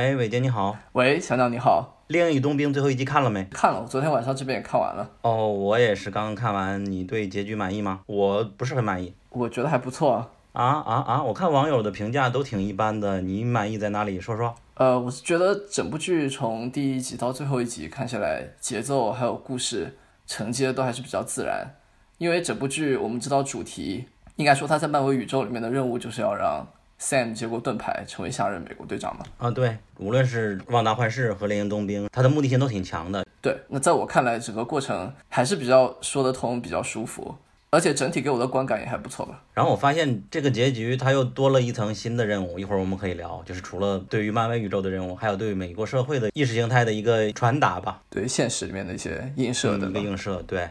喂，伟杰你好，喂，小鸟你好，《猎鹰与冬兵》最后一集看了没？看了，我昨天晚上这边也看完了。哦，我也是刚刚看完，你对结局满意吗？我不是很满意。我觉得还不错啊。啊啊啊！我看网友的评价都挺一般的，你满意在哪里？说说。呃，我是觉得整部剧从第一集到最后一集看下来，节奏还有故事承接都还是比较自然。因为整部剧我们知道主题，应该说它在漫威宇宙里面的任务就是要让。Sam 接过盾牌，成为下任美国队长嘛？啊，对，无论是《旺达幻视》和《猎鹰冬兵》，他的目的性都挺强的。对，那在我看来，整个过程还是比较说得通，比较舒服，而且整体给我的观感也还不错吧。然后我发现这个结局它又多了一层新的任务，一会儿我们可以聊，就是除了对于漫威宇宙的任务，还有对美国社会的意识形态的一个传达吧，对现实里面的一些映射的一个映射，对。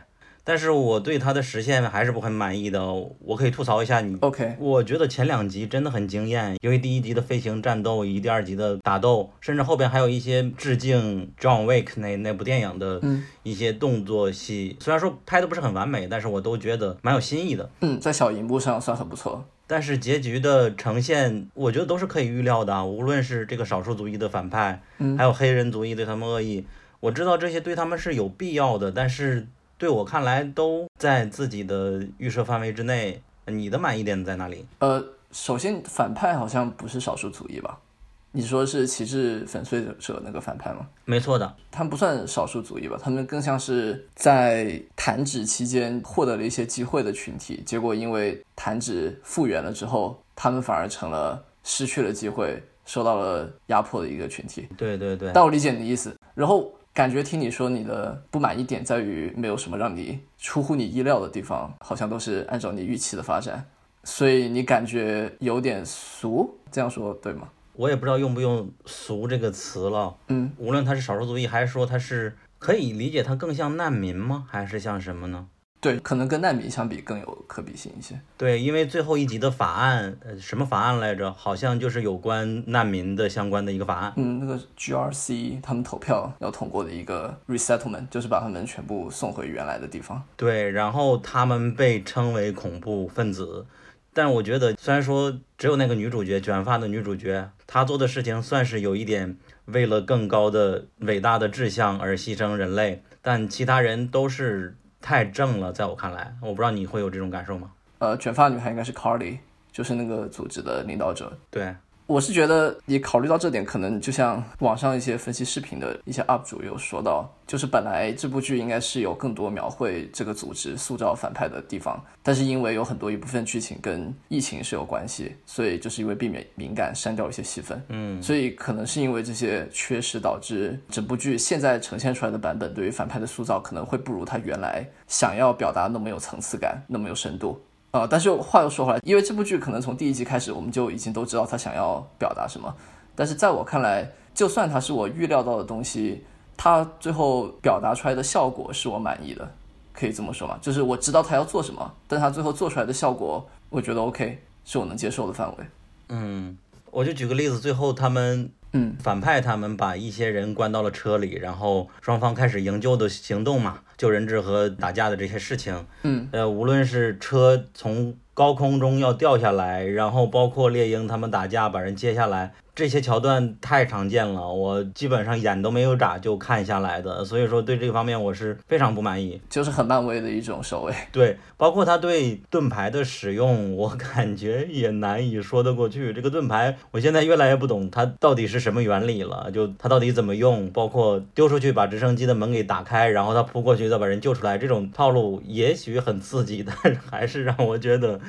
但是我对它的实现还是不很满意的，我可以吐槽一下你。OK，我觉得前两集真的很惊艳，因为第一集的飞行战斗，以及第二集的打斗，甚至后边还有一些致敬 John Wick 那那部电影的一些动作戏，虽然说拍的不是很完美，但是我都觉得蛮有新意的。嗯，在小荧幕上算很不错。但是结局的呈现，我觉得都是可以预料的，无论是这个少数族裔的反派，还有黑人族裔对他们恶意，我知道这些对他们是有必要的，但是。对我看来都在自己的预设范围之内。你的满意点在哪里？呃，首先反派好像不是少数族裔吧？你说是旗帜粉碎者那个反派吗？没错的，他们不算少数族裔吧？他们更像是在弹指期间获得了一些机会的群体，结果因为弹指复原了之后，他们反而成了失去了机会、受到了压迫的一个群体。对对对，但我理解你的意思。然后。感觉听你说你的不满意点在于没有什么让你出乎你意料的地方，好像都是按照你预期的发展，所以你感觉有点俗，这样说对吗？我也不知道用不用“俗”这个词了。嗯，无论他是少数族裔，还是说他是可以理解他更像难民吗？还是像什么呢？对，可能跟难民相比更有可比性一些。对，因为最后一集的法案，呃，什么法案来着？好像就是有关难民的相关的一个法案。嗯，那个 GRC 他们投票要通过的一个 resettlement，就是把他们全部送回原来的地方。对，然后他们被称为恐怖分子，但我觉得虽然说只有那个女主角，卷发的女主角，她做的事情算是有一点为了更高的伟大的志向而牺牲人类，但其他人都是。太正了，在我看来，我不知道你会有这种感受吗？呃，卷发女孩应该是 Carly，就是那个组织的领导者。对，我是觉得你考虑到这点，可能就像网上一些分析视频的一些 UP 主有说到。就是本来这部剧应该是有更多描绘这个组织塑造反派的地方，但是因为有很多一部分剧情跟疫情是有关系，所以就是因为避免敏感删掉一些戏份。嗯，所以可能是因为这些缺失导致整部剧现在呈现出来的版本对于反派的塑造可能会不如他原来想要表达那么有层次感，那么有深度。呃，但是话又说回来，因为这部剧可能从第一集开始我们就已经都知道他想要表达什么，但是在我看来，就算他是我预料到的东西。他最后表达出来的效果是我满意的，可以这么说吗？就是我知道他要做什么，但他最后做出来的效果，我觉得 OK，是我能接受的范围。嗯，我就举个例子，最后他们，嗯，反派他们把一些人关到了车里，然后双方开始营救的行动嘛，救人质和打架的这些事情。嗯，呃，无论是车从高空中要掉下来，然后包括猎鹰他们打架把人接下来。这些桥段太常见了，我基本上眼都没有眨就看下来的，所以说对这个方面我是非常不满意，就是很漫威的一种手尾。对，包括他对盾牌的使用，我感觉也难以说得过去。这个盾牌，我现在越来越不懂它到底是什么原理了，就它到底怎么用？包括丢出去把直升机的门给打开，然后他扑过去再把人救出来，这种套路也许很刺激，但是还是让我觉得，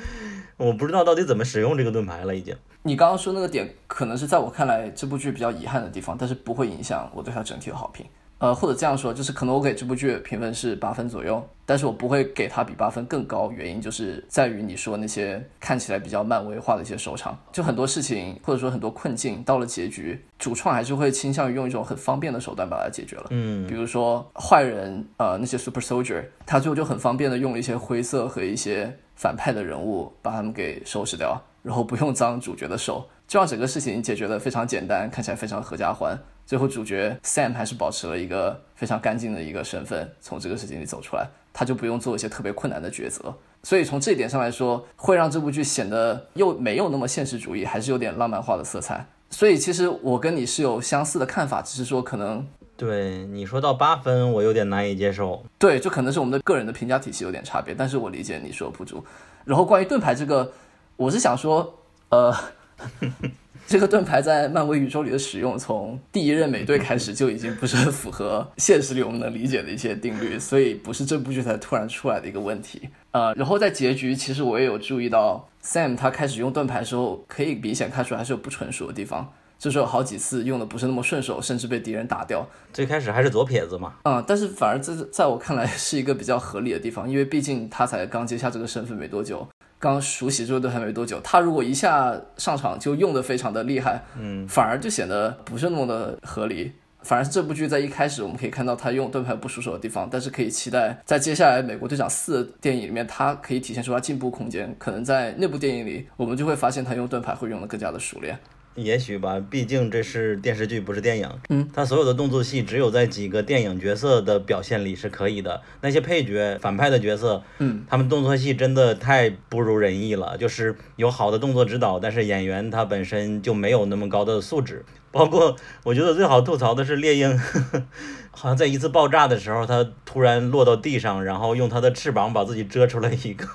我不知道到底怎么使用这个盾牌了，已经。你刚刚说那个点，可能是在我看来这部剧比较遗憾的地方，但是不会影响我对它整体的好评。呃，或者这样说，就是可能我给这部剧评分是八分左右，但是我不会给它比八分更高，原因就是在于你说那些看起来比较漫威化的一些收场，就很多事情或者说很多困境到了结局，主创还是会倾向于用一种很方便的手段把它解决了。嗯，比如说坏人，呃，那些 Super Soldier，他最后就很方便的用了一些灰色和一些反派的人物把他们给收拾掉。然后不用脏主角的手，就让整个事情解决的非常简单，看起来非常合家欢。最后主角 Sam 还是保持了一个非常干净的一个身份，从这个事情里走出来，他就不用做一些特别困难的抉择。所以从这一点上来说，会让这部剧显得又没有那么现实主义，还是有点浪漫化的色彩。所以其实我跟你是有相似的看法，只是说可能对你说到八分，我有点难以接受。对，就可能是我们的个人的评价体系有点差别，但是我理解你说不足。然后关于盾牌这个，我是想说，呃。这个盾牌在漫威宇宙里的使用，从第一任美队开始就已经不是很符合现实里我们能理解的一些定律，所以不是这部剧才突然出来的一个问题。呃，然后在结局，其实我也有注意到，Sam 他开始用盾牌的时候，可以明显看出还是有不成熟的地方，就是有好几次用的不是那么顺手，甚至被敌人打掉。最开始还是左撇子嘛，嗯，但是反而这在我看来是一个比较合理的地方，因为毕竟他才刚接下这个身份没多久。刚熟悉这个盾牌没多久，他如果一下上场就用的非常的厉害，嗯，反而就显得不是那么的合理。反而是这部剧在一开始我们可以看到他用盾牌不熟手的地方，但是可以期待在接下来《美国队长四》电影里面，他可以体现出他进步空间。可能在那部电影里，我们就会发现他用盾牌会用的更加的熟练。也许吧，毕竟这是电视剧，不是电影。嗯，他所有的动作戏只有在几个电影角色的表现里是可以的。那些配角、反派的角色，嗯，他们动作戏真的太不如人意了。就是有好的动作指导，但是演员他本身就没有那么高的素质。包括我觉得最好吐槽的是猎鹰，好像在一次爆炸的时候，他突然落到地上，然后用他的翅膀把自己遮出来一个。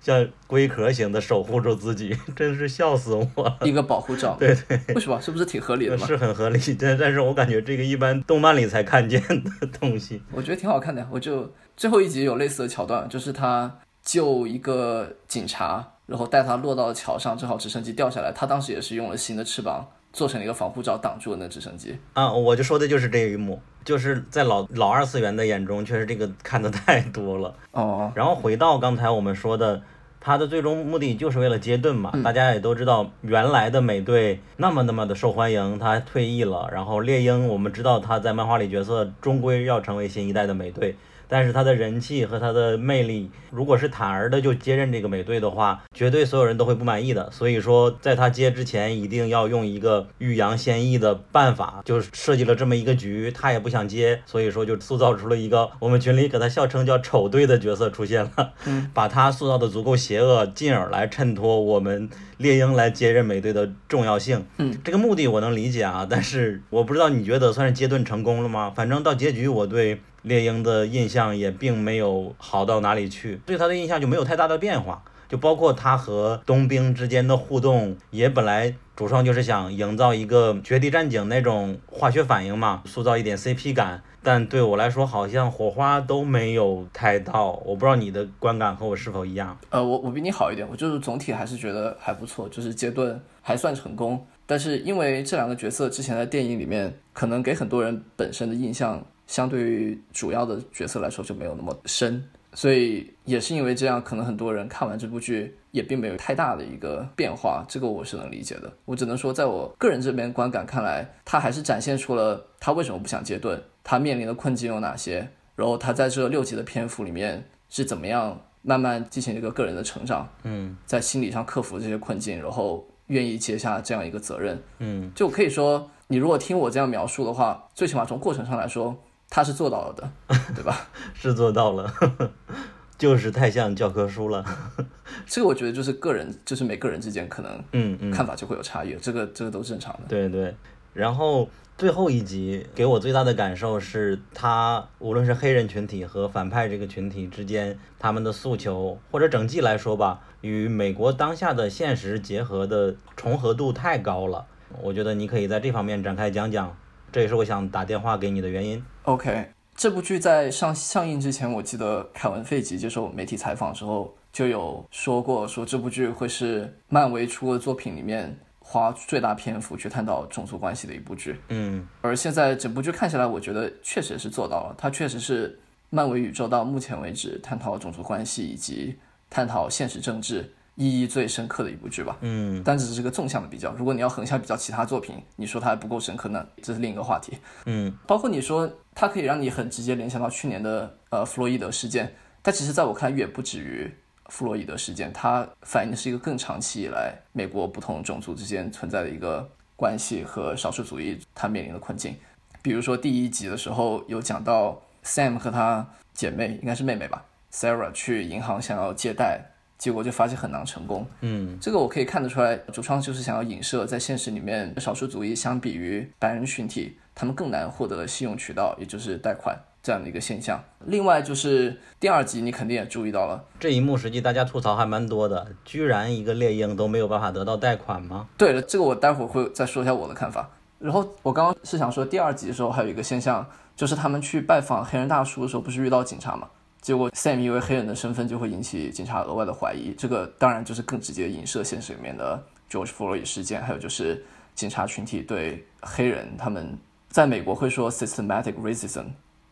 像龟壳型的守护住自己，真是笑死我了。一个保护罩，对对，为什么？是不是挺合理的？是很合理，但但是我感觉这个一般动漫里才看见的东西。我觉得挺好看的，我就最后一集有类似的桥段，就是他救一个警察，然后带他落到桥上，正好直升机掉下来，他当时也是用了新的翅膀做成了一个防护罩，挡住了那直升机。啊，我就说的就是这一幕，就是在老老二次元的眼中，确实这个看的太多了。哦，然后回到刚才我们说的。他的最终目的就是为了接盾嘛，大家也都知道，原来的美队那么那么的受欢迎，他退役了，然后猎鹰，我们知道他在漫画里角色终归要成为新一代的美队。但是他的人气和他的魅力，如果是坦儿的就接任这个美队的话，绝对所有人都会不满意的。所以说，在他接之前，一定要用一个欲扬先抑的办法，就是设计了这么一个局。他也不想接，所以说就塑造出了一个我们群里给他笑称叫“丑队”的角色出现了。嗯，把他塑造的足够邪恶，进而来衬托我们猎鹰来接任美队的重要性。嗯，这个目的我能理解啊，但是我不知道你觉得算是接盾成功了吗？反正到结局，我对。猎鹰的印象也并没有好到哪里去，对他的印象就没有太大的变化，就包括他和冬兵之间的互动，也本来主创就是想营造一个绝地战警那种化学反应嘛，塑造一点 CP 感，但对我来说好像火花都没有太到，我不知道你的观感和我是否一样？呃，我我比你好一点，我就是总体还是觉得还不错，就是阶段还算成功，但是因为这两个角色之前在电影里面可能给很多人本身的印象。相对于主要的角色来说就没有那么深，所以也是因为这样，可能很多人看完这部剧也并没有太大的一个变化，这个我是能理解的。我只能说，在我个人这边观感看来，他还是展现出了他为什么不想接盾，他面临的困境有哪些，然后他在这六集的篇幅里面是怎么样慢慢进行一个个人的成长，嗯，在心理上克服这些困境，然后愿意接下这样一个责任，嗯，就可以说，你如果听我这样描述的话，最起码从过程上来说。他是做到了的，对吧？是做到了，就是太像教科书了。这个我觉得就是个人，就是每个人之间可能嗯嗯看法就会有差异，这个这个都正常的。对对。然后最后一集给我最大的感受是，他无论是黑人群体和反派这个群体之间，他们的诉求或者整季来说吧，与美国当下的现实结合的重合度太高了。我觉得你可以在这方面展开讲讲。这也是我想打电话给你的原因。OK，这部剧在上上映之前，我记得凯文·费吉接受媒体采访时候就有说过，说这部剧会是漫威出的作品里面花最大篇幅去探讨种族关系的一部剧。嗯，而现在整部剧看起来，我觉得确实是做到了，它确实是漫威宇宙到目前为止探讨种族关系以及探讨现实政治。意义最深刻的一部剧吧，嗯，但只是个纵向的比较。如果你要横向比较其他作品，你说它还不够深刻，那这是另一个话题。嗯，包括你说它可以让你很直接联想到去年的呃弗洛伊德事件，但其实在我看远不止于弗洛伊德事件，它反映的是一个更长期以来美国不同种族之间存在的一个关系和少数主义它面临的困境。比如说第一集的时候有讲到 Sam 和他姐妹应该是妹妹吧，Sarah 去银行想要借贷。结果就发现很难成功。嗯，这个我可以看得出来，主创就是想要影射在现实里面，少数族裔相比于白人群体，他们更难获得信用渠道，也就是贷款这样的一个现象。另外就是第二集，你肯定也注意到了，这一幕实际大家吐槽还蛮多的，居然一个猎鹰都没有办法得到贷款吗？对了，这个我待会儿会再说一下我的看法。然后我刚刚是想说，第二集的时候还有一个现象，就是他们去拜访黑人大叔的时候，不是遇到警察嘛？结果 Sam 因为黑人的身份就会引起警察额外的怀疑，这个当然就是更直接影射现实里面的 George Floyd 事件，还有就是警察群体对黑人他们在美国会说 systematic racism，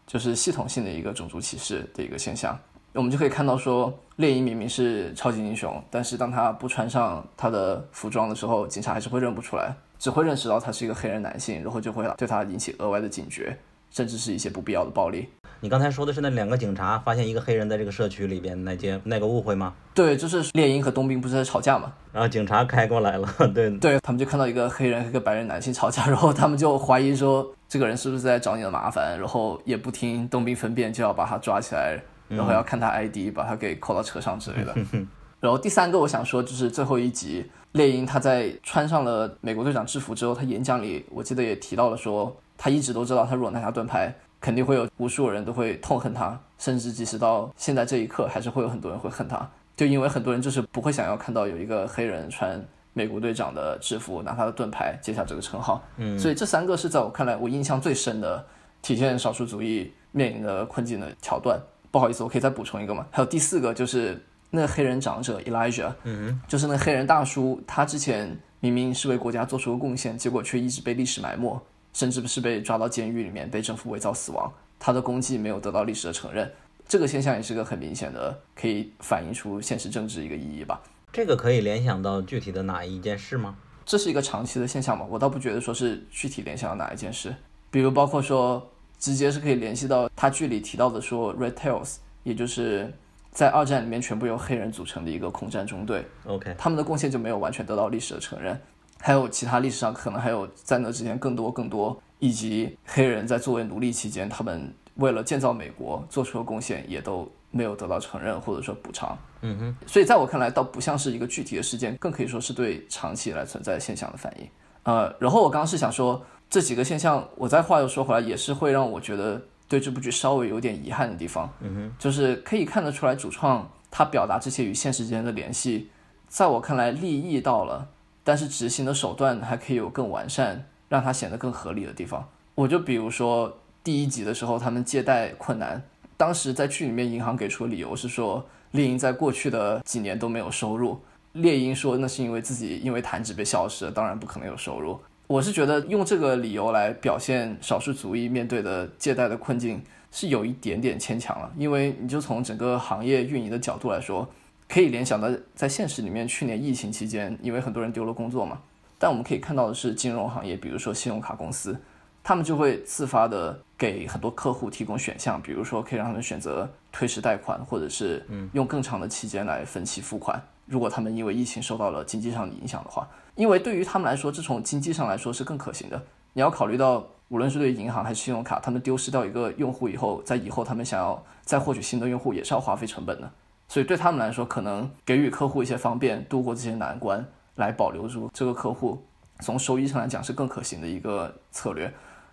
就是系统性的一个种族歧视的一个现象。我们就可以看到说，猎鹰明明是超级英雄，但是当他不穿上他的服装的时候，警察还是会认不出来，只会认识到他是一个黑人男性，然后就会对他引起额外的警觉，甚至是一些不必要的暴力。你刚才说的是那两个警察发现一个黑人在这个社区里边那件那个误会吗？对，就是猎鹰和冬兵不是在吵架嘛，然后警察开过来了，对对，他们就看到一个黑人和一个白人男性吵架，然后他们就怀疑说这个人是不是在找你的麻烦，然后也不听冬兵分辨，就要把他抓起来，然后要看他 ID，把他给扣到车上之类的。然后第三个我想说就是最后一集，猎鹰他在穿上了美国队长制服之后，他演讲里我记得也提到了说，他一直都知道他如果拿下盾牌。肯定会有无数人都会痛恨他，甚至即使到现在这一刻，还是会有很多人会恨他，就因为很多人就是不会想要看到有一个黑人穿美国队长的制服，拿他的盾牌接下这个称号。嗯，所以这三个是在我看来我印象最深的体现少数族裔面临的困境的桥段。不好意思，我可以再补充一个吗？还有第四个就是那个黑人长者 Elijah，嗯，就是那黑人大叔，他之前明明是为国家做出了贡献，结果却一直被历史埋没。甚至是被抓到监狱里面，被政府伪造死亡，他的功绩没有得到历史的承认，这个现象也是个很明显的，可以反映出现实政治一个意义吧。这个可以联想到具体的哪一件事吗？这是一个长期的现象吗？我倒不觉得说是具体联想到哪一件事，比如包括说，直接是可以联系到他剧里提到的说，Red Tails，也就是在二战里面全部由黑人组成的一个空战中队，OK，他们的贡献就没有完全得到历史的承认。还有其他历史上可能还有在那之前更多更多，以及黑人在作为奴隶期间，他们为了建造美国做出的贡献也都没有得到承认或者说补偿。嗯哼，所以在我看来，倒不像是一个具体的事件，更可以说是对长期以来存在现象的反应。呃，然后我刚刚是想说这几个现象，我再话又说回来，也是会让我觉得对这部剧稍微有点遗憾的地方。嗯哼，就是可以看得出来，主创他表达这些与现实之间的联系，在我看来立意到了。但是执行的手段还可以有更完善，让它显得更合理的地方。我就比如说第一集的时候，他们借贷困难，当时在剧里面银行给出的理由是说猎鹰在过去的几年都没有收入。猎鹰说那是因为自己因为弹指被消失，当然不可能有收入。我是觉得用这个理由来表现少数族裔面对的借贷的困境是有一点点牵强了，因为你就从整个行业运营的角度来说。可以联想到，在现实里面，去年疫情期间，因为很多人丢了工作嘛。但我们可以看到的是，金融行业，比如说信用卡公司，他们就会自发的给很多客户提供选项，比如说可以让他们选择推迟贷款，或者是用更长的期间来分期付款。如果他们因为疫情受到了经济上的影响的话，因为对于他们来说，这从经济上来说是更可行的。你要考虑到，无论是对银行还是信用卡，他们丢失掉一个用户以后，在以后他们想要再获取新的用户，也是要花费成本的。所以对他们来说，可能给予客户一些方便，度过这些难关，来保留住这个客户，从收益上来讲是更可行的一个策略。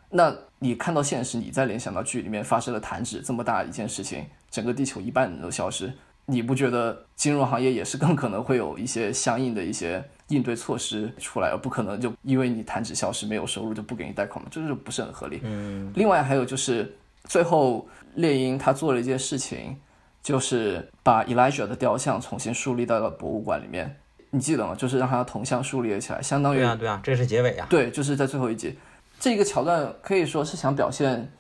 那你看到现实，你再联想到剧里面发生了弹指这么大一件事情，整个地球一半人都消失，你不觉得金融行业也是更可能会有一些相应的一些应对措施出来，而不可能就因为你弹指消失没有收入就不给你贷款吗？这就不是很合理。嗯。另外还有就是最后猎鹰他做了一件事情。就是把 Elijah 的雕像重新树立到了博物馆里面，你记得吗？就是让他的铜像树立了起来，相当于对啊对啊，这是结尾啊。对，就是在最后一集，这个桥段可以说是想表现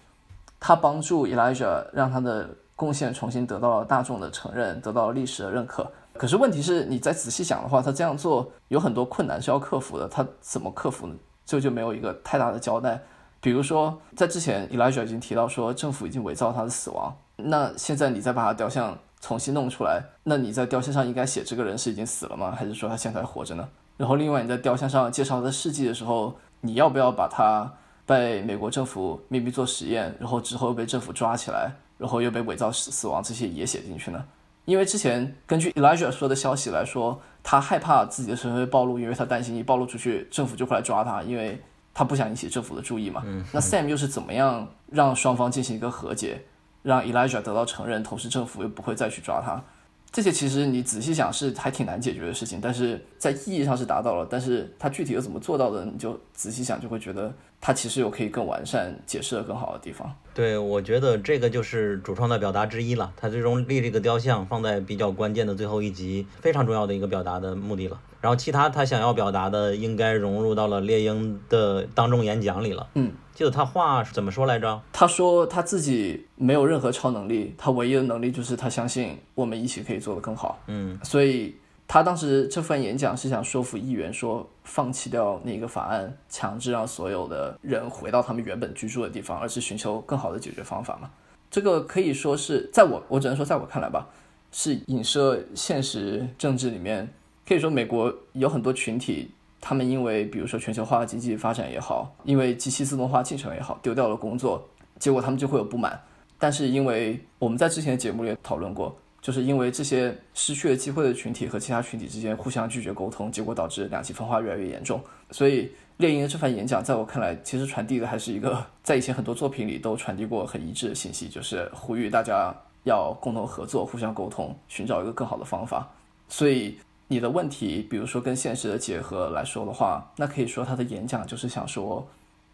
他帮助 Elijah 让他的贡献重新得到了大众的承认，得到了历史的认可。可是问题是，你再仔细想的话，他这样做有很多困难是要克服的，他怎么克服呢？这就没有一个太大的交代。比如说，在之前 Elijah 已经提到说，政府已经伪造他的死亡。那现在你再把他雕像重新弄出来，那你在雕像上应该写这个人是已经死了吗？还是说他现在还活着呢？然后另外你在雕像上介绍他的事迹的时候，你要不要把他被美国政府秘密做实验，然后之后又被政府抓起来，然后又被伪造死死亡这些也写进去呢？因为之前根据 Elijah 说的消息来说，他害怕自己的身份暴露，因为他担心一暴露出去，政府就会来抓他，因为他不想引起政府的注意嘛。那 Sam 又是怎么样让双方进行一个和解，让 Elijah 得到承认，同时政府又不会再去抓他？这些其实你仔细想是还挺难解决的事情，但是在意义上是达到了，但是他具体又怎么做到的，你就仔细想就会觉得他其实有可以更完善、解释的更好的地方。对，我觉得这个就是主创的表达之一了。他最终立这个雕像放在比较关键的最后一集，非常重要的一个表达的目的了。然后其他他想要表达的，应该融入到了猎鹰的当众演讲里了。嗯。记得他话是怎么说来着？他说他自己没有任何超能力，他唯一的能力就是他相信我们一起可以做得更好。嗯，所以他当时这份演讲是想说服议员说放弃掉那个法案，强制让所有的人回到他们原本居住的地方，而是寻求更好的解决方法嘛。这个可以说是在我我只能说在我看来吧，是影射现实政治里面，可以说美国有很多群体。他们因为比如说全球化经济发展也好，因为机器自动化进程也好，丢掉了工作，结果他们就会有不满。但是因为我们在之前的节目里讨论过，就是因为这些失去了机会的群体和其他群体之间互相拒绝沟通，结果导致两极分化越来越严重。所以猎鹰的这番演讲，在我看来，其实传递的还是一个在以前很多作品里都传递过很一致的信息，就是呼吁大家要共同合作、互相沟通，寻找一个更好的方法。所以。你的问题，比如说跟现实的结合来说的话，那可以说他的演讲就是想说，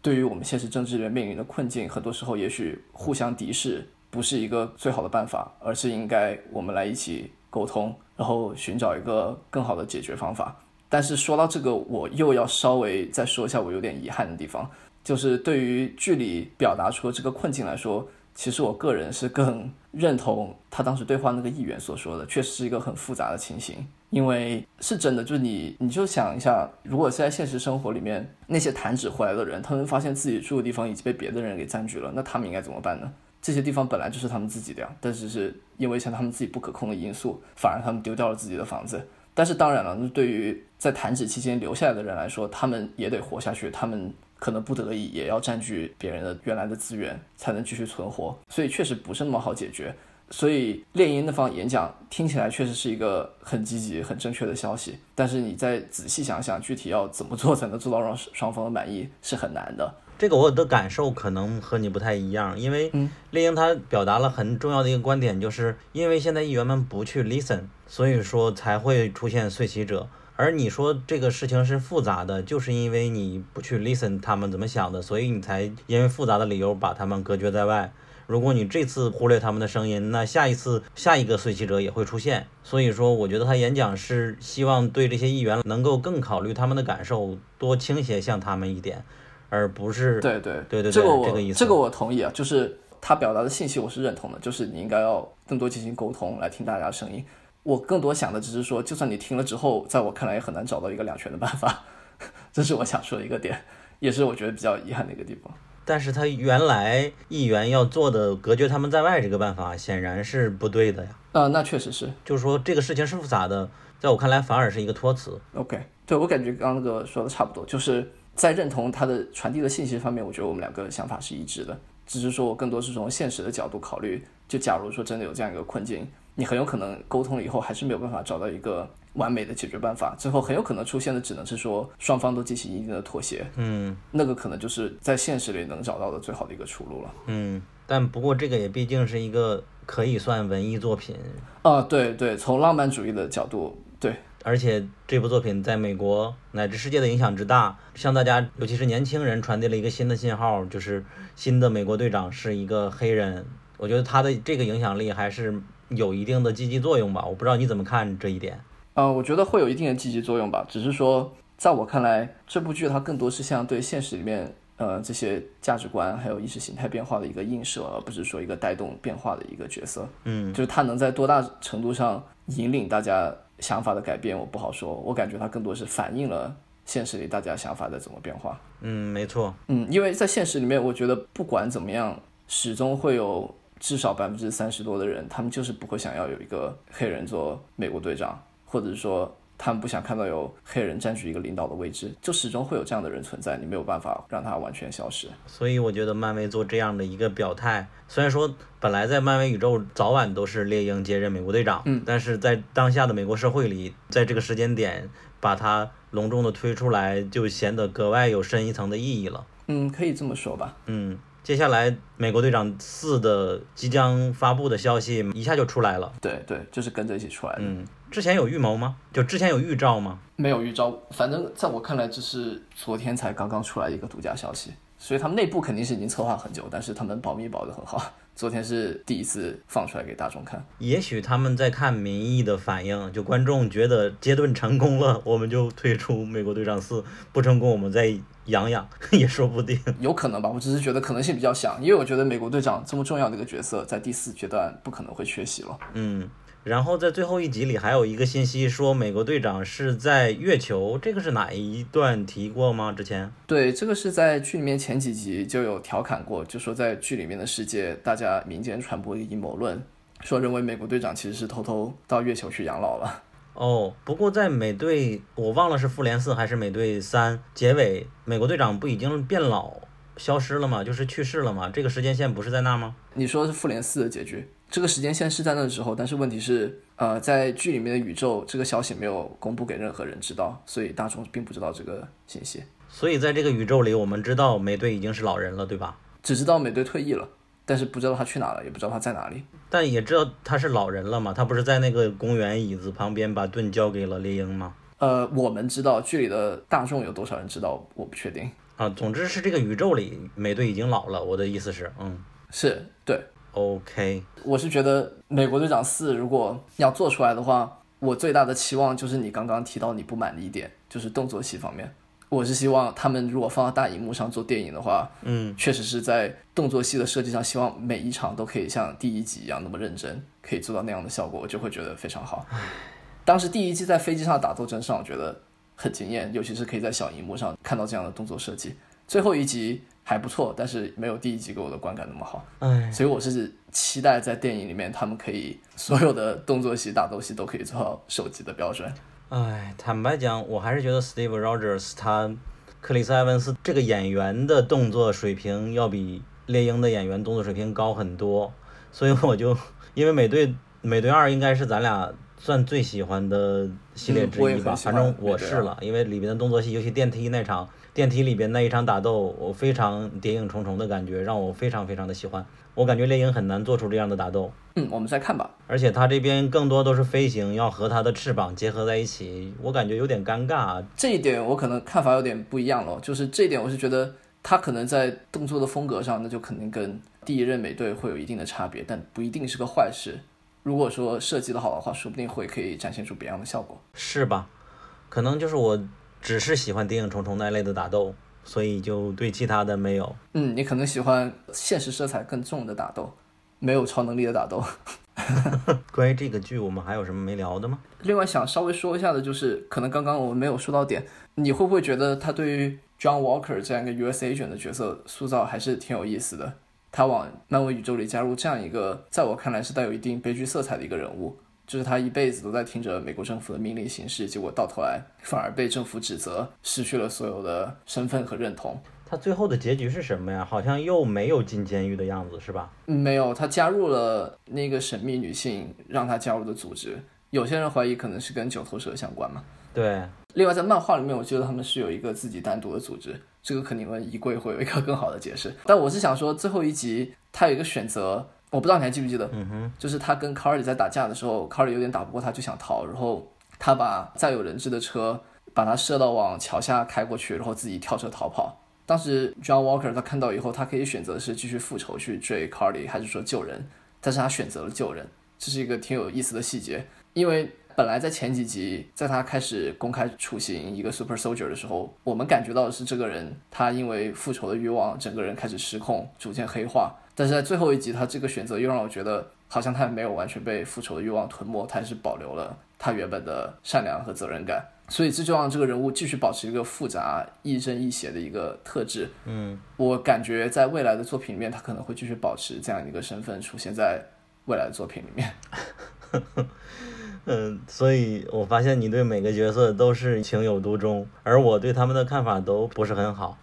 对于我们现实政治人面临的困境，很多时候也许互相敌视不是一个最好的办法，而是应该我们来一起沟通，然后寻找一个更好的解决方法。但是说到这个，我又要稍微再说一下我有点遗憾的地方，就是对于剧里表达出这个困境来说，其实我个人是更认同他当时对话那个议员所说的，确实是一个很复杂的情形。因为是真的，就是你，你就想一下，如果是在现实生活里面，那些弹指回来的人，他们发现自己住的地方已经被别的人给占据了，那他们应该怎么办呢？这些地方本来就是他们自己的呀，但是是因为像他们自己不可控的因素，反而他们丢掉了自己的房子。但是当然了，那对于在弹指期间留下来的人来说，他们也得活下去，他们可能不得已也要占据别人的原来的资源，才能继续存活。所以确实不是那么好解决。所以猎鹰那方演讲听起来确实是一个很积极、很正确的消息，但是你再仔细想想，具体要怎么做才能做到让双方的满意是很难的。这个我的感受可能和你不太一样，因为猎鹰他表达了很重要的一个观点，就是因为现在议员们不去 listen，所以说才会出现碎席者。而你说这个事情是复杂的，就是因为你不去 listen 他们怎么想的，所以你才因为复杂的理由把他们隔绝在外。如果你这次忽略他们的声音，那下一次下一个随骑者也会出现。所以说，我觉得他演讲是希望对这些议员能够更考虑他们的感受，多倾斜向他们一点，而不是对对对对这个我这个意思，这个我同意啊。就是他表达的信息我是认同的，就是你应该要更多进行沟通，来听大家的声音。我更多想的只是说，就算你听了之后，在我看来也很难找到一个两全的办法。这是我想说的一个点，也是我觉得比较遗憾的一个地方。但是他原来议员要做的隔绝他们在外这个办法显然是不对的呀。啊，那确实是，就是说这个事情是复杂的，在我看来反而是一个托词。OK，对我感觉刚刚那个说的差不多，就是在认同他的传递的信息方面，我觉得我们两个想法是一致的，只是说我更多是从现实的角度考虑，就假如说真的有这样一个困境，你很有可能沟通了以后还是没有办法找到一个。完美的解决办法，最后很有可能出现的只能是说双方都进行一定的妥协，嗯，那个可能就是在现实里能找到的最好的一个出路了，嗯，但不过这个也毕竟是一个可以算文艺作品，啊，对对，从浪漫主义的角度，对，而且这部作品在美国乃至世界的影响之大，向大家尤其是年轻人传递了一个新的信号，就是新的美国队长是一个黑人，我觉得他的这个影响力还是有一定的积极作用吧，我不知道你怎么看这一点。呃，我觉得会有一定的积极作用吧，只是说，在我看来，这部剧它更多是像对现实里面，呃，这些价值观还有意识形态变化的一个映射，而不是说一个带动变化的一个角色。嗯，就是他能在多大程度上引领大家想法的改变，我不好说。我感觉他更多是反映了现实里大家想法在怎么变化。嗯，没错。嗯，因为在现实里面，我觉得不管怎么样，始终会有至少百分之三十多的人，他们就是不会想要有一个黑人做美国队长。或者说他们不想看到有黑人占据一个领导的位置，就始终会有这样的人存在，你没有办法让他完全消失。所以我觉得漫威做这样的一个表态，虽然说本来在漫威宇宙早晚都是猎鹰接任美国队长，嗯，但是在当下的美国社会里，在这个时间点把它隆重的推出来，就显得格外有深一层的意义了。嗯，可以这么说吧。嗯，接下来美国队长四的即将发布的消息一下就出来了。对对，就是跟着一起出来的。嗯，之前有预谋吗？就之前有预兆吗？没有预兆，反正在我看来，这是昨天才刚刚出来一个独家消息，所以他们内部肯定是已经策划很久，但是他们保密保得很好。昨天是第一次放出来给大众看，也许他们在看民意的反应，就观众觉得阶段成功了，我们就退出美国队长四；不成功，我们再养养，也说不定。有可能吧。我只是觉得可能性比较小，因为我觉得美国队长这么重要的一个角色，在第四阶段不可能会缺席了。嗯。然后在最后一集里还有一个信息说，美国队长是在月球，这个是哪一段提过吗？之前？对，这个是在剧里面前几集就有调侃过，就说在剧里面的世界，大家民间传播一个阴谋论，说认为美国队长其实是偷偷到月球去养老了。哦，不过在美队，我忘了是复联四还是美队三结尾，美国队长不已经变老消失了吗？就是去世了吗？这个时间线不是在那吗？你说是复联四的结局？这个时间线是在那时候，但是问题是，呃，在剧里面的宇宙，这个消息没有公布给任何人知道，所以大众并不知道这个信息。所以在这个宇宙里，我们知道美队已经是老人了，对吧？只知道美队退役了，但是不知道他去哪了，也不知道他在哪里。但也知道他是老人了嘛？他不是在那个公园椅子旁边把盾交给了猎鹰吗？呃，我们知道剧里的大众有多少人知道，我不确定。啊，总之是这个宇宙里美队已经老了。我的意思是，嗯，是对。OK，我是觉得《美国队长四》如果要做出来的话，我最大的期望就是你刚刚提到你不满的一点，就是动作戏方面。我是希望他们如果放到大荧幕上做电影的话，嗯，确实是在动作戏的设计上，希望每一场都可以像第一集一样那么认真，可以做到那样的效果，我就会觉得非常好。当时第一季在飞机上打斗真上，我觉得很惊艳，尤其是可以在小荧幕上看到这样的动作设计。最后一集。还不错，但是没有第一集给我的观感那么好。哎，所以我是期待在电影里面，他们可以所有的动作戏、打斗戏都可以做到手机的标准。哎，坦白讲，我还是觉得 Steve Rogers 他克里斯埃文斯这个演员的动作水平要比猎鹰的演员动作水平高很多。所以我就因为美队美队二应该是咱俩算最喜欢的系列之一吧，反正我是了，因为里面的动作戏，尤其电梯那场。电梯里边那一场打斗，我非常谍影重重的感觉，让我非常非常的喜欢。我感觉猎鹰很难做出这样的打斗。嗯，我们再看吧。而且他这边更多都是飞行，要和他的翅膀结合在一起，我感觉有点尴尬。这一点我可能看法有点不一样了，就是这一点我是觉得他可能在动作的风格上，那就肯定跟第一任美队会有一定的差别，但不一定是个坏事。如果说设计的好的话，说不定会可以展现出别样的效果，是吧？可能就是我。只是喜欢谍影重重那类的打斗，所以就对其他的没有。嗯，你可能喜欢现实色彩更重的打斗，没有超能力的打斗。关于这个剧，我们还有什么没聊的吗？另外想稍微说一下的就是，可能刚刚我们没有说到点，你会不会觉得他对于 John Walker 这样一个 US agent 的角色塑造还是挺有意思的？他往漫威宇宙里加入这样一个，在我看来是带有一定悲剧色彩的一个人物。就是他一辈子都在听着美国政府的命令行事，结果到头来反而被政府指责，失去了所有的身份和认同。他最后的结局是什么呀？好像又没有进监狱的样子，是吧？没有，他加入了那个神秘女性让他加入的组织。有些人怀疑可能是跟九头蛇相关嘛？对。另外，在漫画里面，我记得他们是有一个自己单独的组织，这个肯定问衣柜会有一个更好的解释。但我是想说，最后一集他有一个选择。我不知道你还记不记得，就是他跟卡里在打架的时候，卡里有点打不过他，就想逃，然后他把载有人质的车把他射到往桥下开过去，然后自己跳车逃跑。当时 John Walker 他看到以后，他可以选择是继续复仇去追卡里，还是说救人，但是他选择了救人，这是一个挺有意思的细节。因为本来在前几集，在他开始公开处刑一个 Super Soldier 的时候，我们感觉到的是这个人他因为复仇的欲望，整个人开始失控，逐渐黑化。但是在最后一集，他这个选择又让我觉得，好像他没有完全被复仇的欲望吞没，他还是保留了他原本的善良和责任感。所以这就让这个人物继续保持一个复杂、亦正亦邪的一个特质。嗯，我感觉在未来的作品里面，他可能会继续保持这样一个身份出现在未来的作品里面。嗯，所以我发现你对每个角色都是情有独钟，而我对他们的看法都不是很好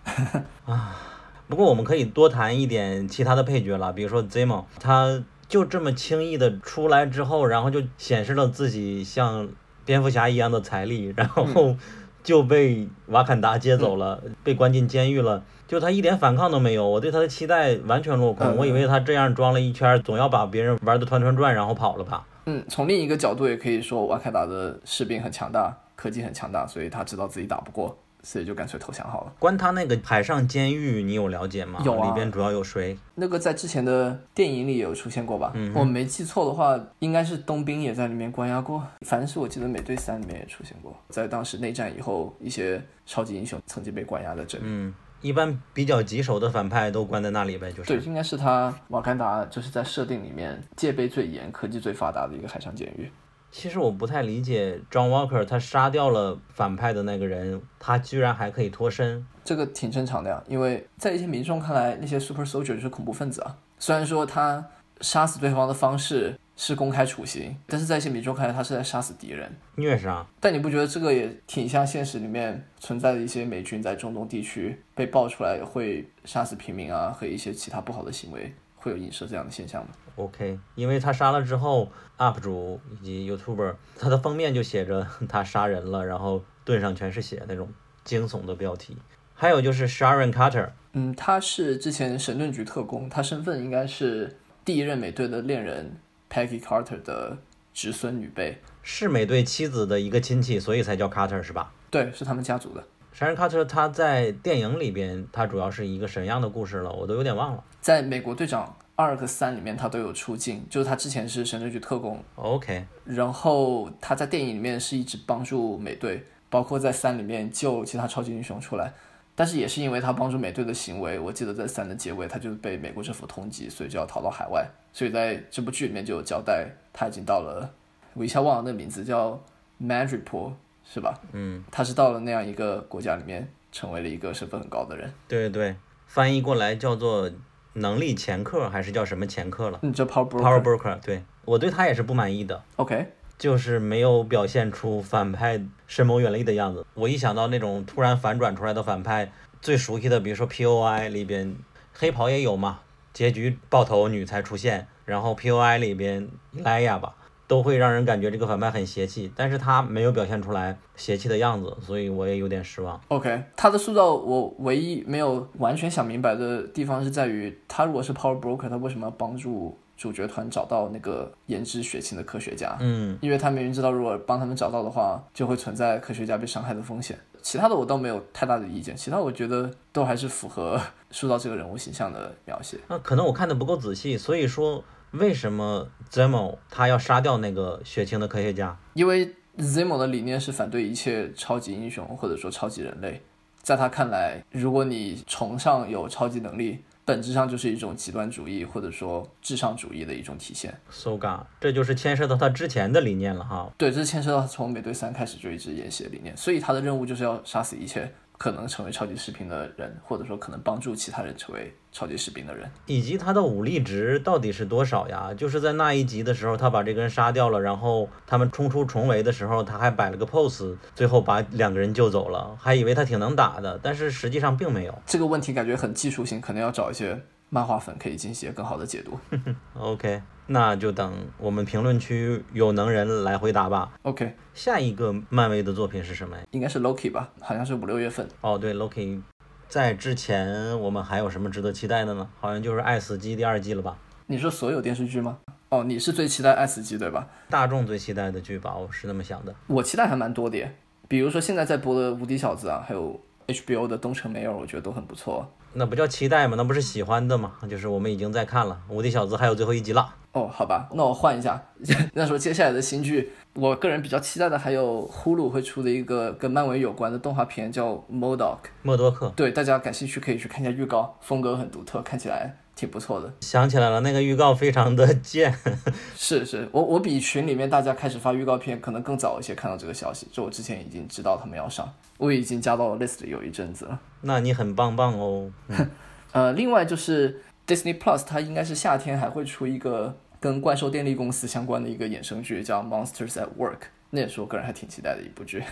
啊。不过我们可以多谈一点其他的配角了，比如说 Zemo，他就这么轻易的出来之后，然后就显示了自己像蝙蝠侠一样的财力，然后就被瓦坎达接走了，被关进监狱了。就他一点反抗都没有，我对他的期待完全落空。我以为他这样装了一圈，总要把别人玩的团团转，然后跑了吧。嗯，从另一个角度也可以说，瓦坎达的士兵很强大，科技很强大，所以他知道自己打不过。所以就干脆投降好了。关他那个海上监狱，你有了解吗？有啊。里边主要有谁？那个在之前的电影里有出现过吧？嗯。我没记错的话，应该是冬兵也在里面关押过。反正是我记得美队三里面也出现过，在当时内战以后，一些超级英雄曾经被关押在这里。嗯，一般比较棘手的反派都关在那里呗，就是。对，应该是他瓦坎达，就是在设定里面戒备最严、科技最发达的一个海上监狱。其实我不太理解，John Walker 他杀掉了反派的那个人，他居然还可以脱身，这个挺正常的呀。因为在一些民众看来，那些 Super Soldier 就是恐怖分子啊。虽然说他杀死对方的方式是公开处刑，但是在一些民众看来，他是在杀死敌人，虐杀。但你不觉得这个也挺像现实里面存在的一些美军在中东地区被爆出来会杀死平民啊和一些其他不好的行为？会有影射这样的现象吗？OK，因为他杀了之后，UP 主以及 YouTuber，他的封面就写着他杀人了，然后盾上全是血那种惊悚的标题。还有就是 Sharon Carter，嗯，他是之前神盾局特工，他身份应该是第一任美队的恋人 Peggy Carter 的侄孙女辈，是美队妻子的一个亲戚，所以才叫 Carter 是吧？对，是他们家族的。Sharon Carter 他在电影里边，他主要是一个什么样的故事了？我都有点忘了。在美国队长二和三里面，他都有出镜。就是他之前是神盾局特工，OK。然后他在电影里面是一直帮助美队，包括在三里面救其他超级英雄出来。但是也是因为他帮助美队的行为，我记得在三的结尾，他就被美国政府通缉，所以就要逃到海外。所以在这部剧里面就有交代，他已经到了，我一下忘了那名字叫 Madripoor。是吧？嗯，他是到了那样一个国家里面，成为了一个身份很高的人。对对对，翻译过来叫做能力前客，还是叫什么前客了？你，叫 Power Power Broker。对我对他也是不满意的。OK，就是没有表现出反派深谋远虑的样子。我一想到那种突然反转出来的反派，最熟悉的，比如说 POI 里边黑袍也有嘛，结局爆头女才出现，然后 POI 里边莱雅吧。都会让人感觉这个反派很邪气，但是他没有表现出来邪气的样子，所以我也有点失望。OK，他的塑造我唯一没有完全想明白的地方是在于，他如果是 Power Broker，他为什么要帮助主角团找到那个研制血清的科学家？嗯，因为他明明知道，如果帮他们找到的话，就会存在科学家被伤害的风险。其他的我倒没有太大的意见，其他我觉得都还是符合 塑造这个人物形象的描写。那可能我看的不够仔细，所以说。为什么 Zemo 他要杀掉那个血清的科学家？因为 Zemo 的理念是反对一切超级英雄或者说超级人类。在他看来，如果你崇尚有超级能力，本质上就是一种极端主义或者说至上主义的一种体现。So God，这就是牵涉到他之前的理念了哈。对，这牵涉到从美队三开始就一直沿袭的理念，所以他的任务就是要杀死一切。可能成为超级士兵的人，或者说可能帮助其他人成为超级士兵的人，以及他的武力值到底是多少呀？就是在那一集的时候，他把这个人杀掉了，然后他们冲出重围的时候，他还摆了个 pose，最后把两个人救走了，还以为他挺能打的，但是实际上并没有。这个问题感觉很技术性，可能要找一些漫画粉可以进行更好的解读。OK。那就等我们评论区有能人来回答吧。OK，下一个漫威的作品是什么呀？应该是 Loki 吧，好像是五六月份。哦，对，Loki，在之前我们还有什么值得期待的呢？好像就是《爱死机》第二季了吧？你说所有电视剧吗？哦，你是最期待《爱死机》对吧？大众最期待的剧吧，我是那么想的。我期待还蛮多的，耶，比如说现在在播的《无敌小子》啊，还有 HBO 的《东城梅尔》，我觉得都很不错。那不叫期待吗？那不是喜欢的吗？就是我们已经在看了《无敌小子》，还有最后一集了。哦，好吧，那我换一下。那说接下来的新剧，我个人比较期待的还有呼噜会出的一个跟漫威有关的动画片，叫《d o k 默多克。对，大家感兴趣可以去看一下预告，风格很独特，看起来挺不错的。想起来了，那个预告非常的 贱。是是，我我比群里面大家开始发预告片可能更早一些看到这个消息，就我之前已经知道他们要上，我已经加到了 list 里有一阵子了。那你很棒棒哦。呃，另外就是 Disney Plus，它应该是夏天还会出一个跟怪兽电力公司相关的一个衍生剧，叫《Monsters at Work》，那也是我个人还挺期待的一部剧。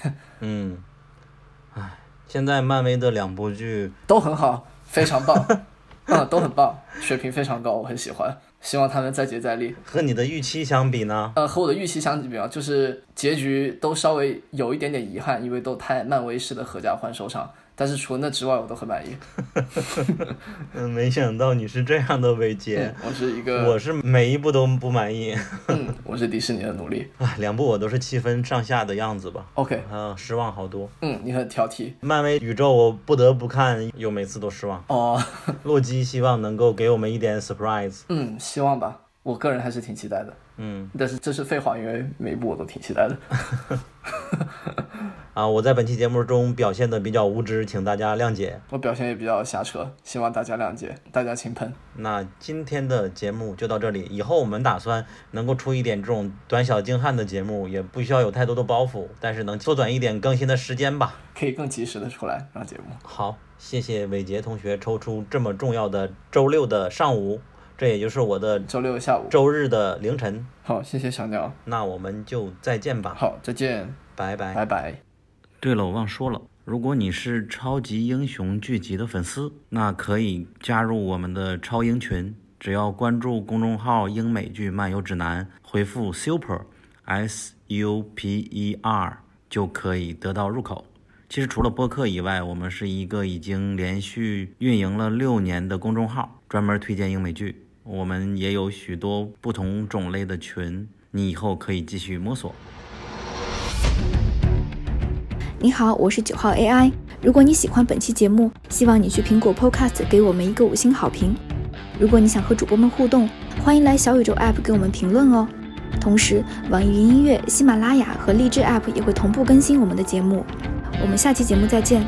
嗯，唉，现在漫威的两部剧都很好，非常棒，嗯，都很棒，水平非常高，我很喜欢。希望他们再接再厉。和你的预期相比呢？呃，和我的预期相比啊，就是结局都稍微有一点点遗憾，因为都太漫威式的合家欢收场。但是除了那之外，我都很满意。嗯，没想到你是这样的伟杰。我是一个，我是每一部都不满意。嗯，我是迪士尼的奴隶。啊，两部我都是七分上下的样子吧。OK，啊，失望好多。嗯，你很挑剔。漫威宇宙我不得不看，又每次都失望。哦，洛基希望能够给我们一点 surprise。嗯，希望吧。我个人还是挺期待的。嗯，但是这是废话，因为每一部我都挺期待的。啊，我在本期节目中表现的比较无知，请大家谅解。我表现也比较瞎扯，希望大家谅解，大家请喷。那今天的节目就到这里，以后我们打算能够出一点这种短小精悍的节目，也不需要有太多的包袱，但是能缩短一点更新的时间吧，可以更及时的出来让节目。好，谢谢伟杰同学抽出这么重要的周六的上午，这也就是我的周六下午，周日的凌晨。好，谢谢小鸟。那我们就再见吧。好，再见，拜拜，拜拜。对了，我忘说了，如果你是超级英雄剧集的粉丝，那可以加入我们的超英群，只要关注公众号“英美剧漫游指南”，回复 “super s u p e r” 就可以得到入口。其实除了播客以外，我们是一个已经连续运营了六年的公众号，专门推荐英美剧。我们也有许多不同种类的群，你以后可以继续摸索。你好，我是九号 AI。如果你喜欢本期节目，希望你去苹果 Podcast 给我们一个五星好评。如果你想和主播们互动，欢迎来小宇宙 App 给我们评论哦。同时，网易云音乐、喜马拉雅和荔枝 App 也会同步更新我们的节目。我们下期节目再见。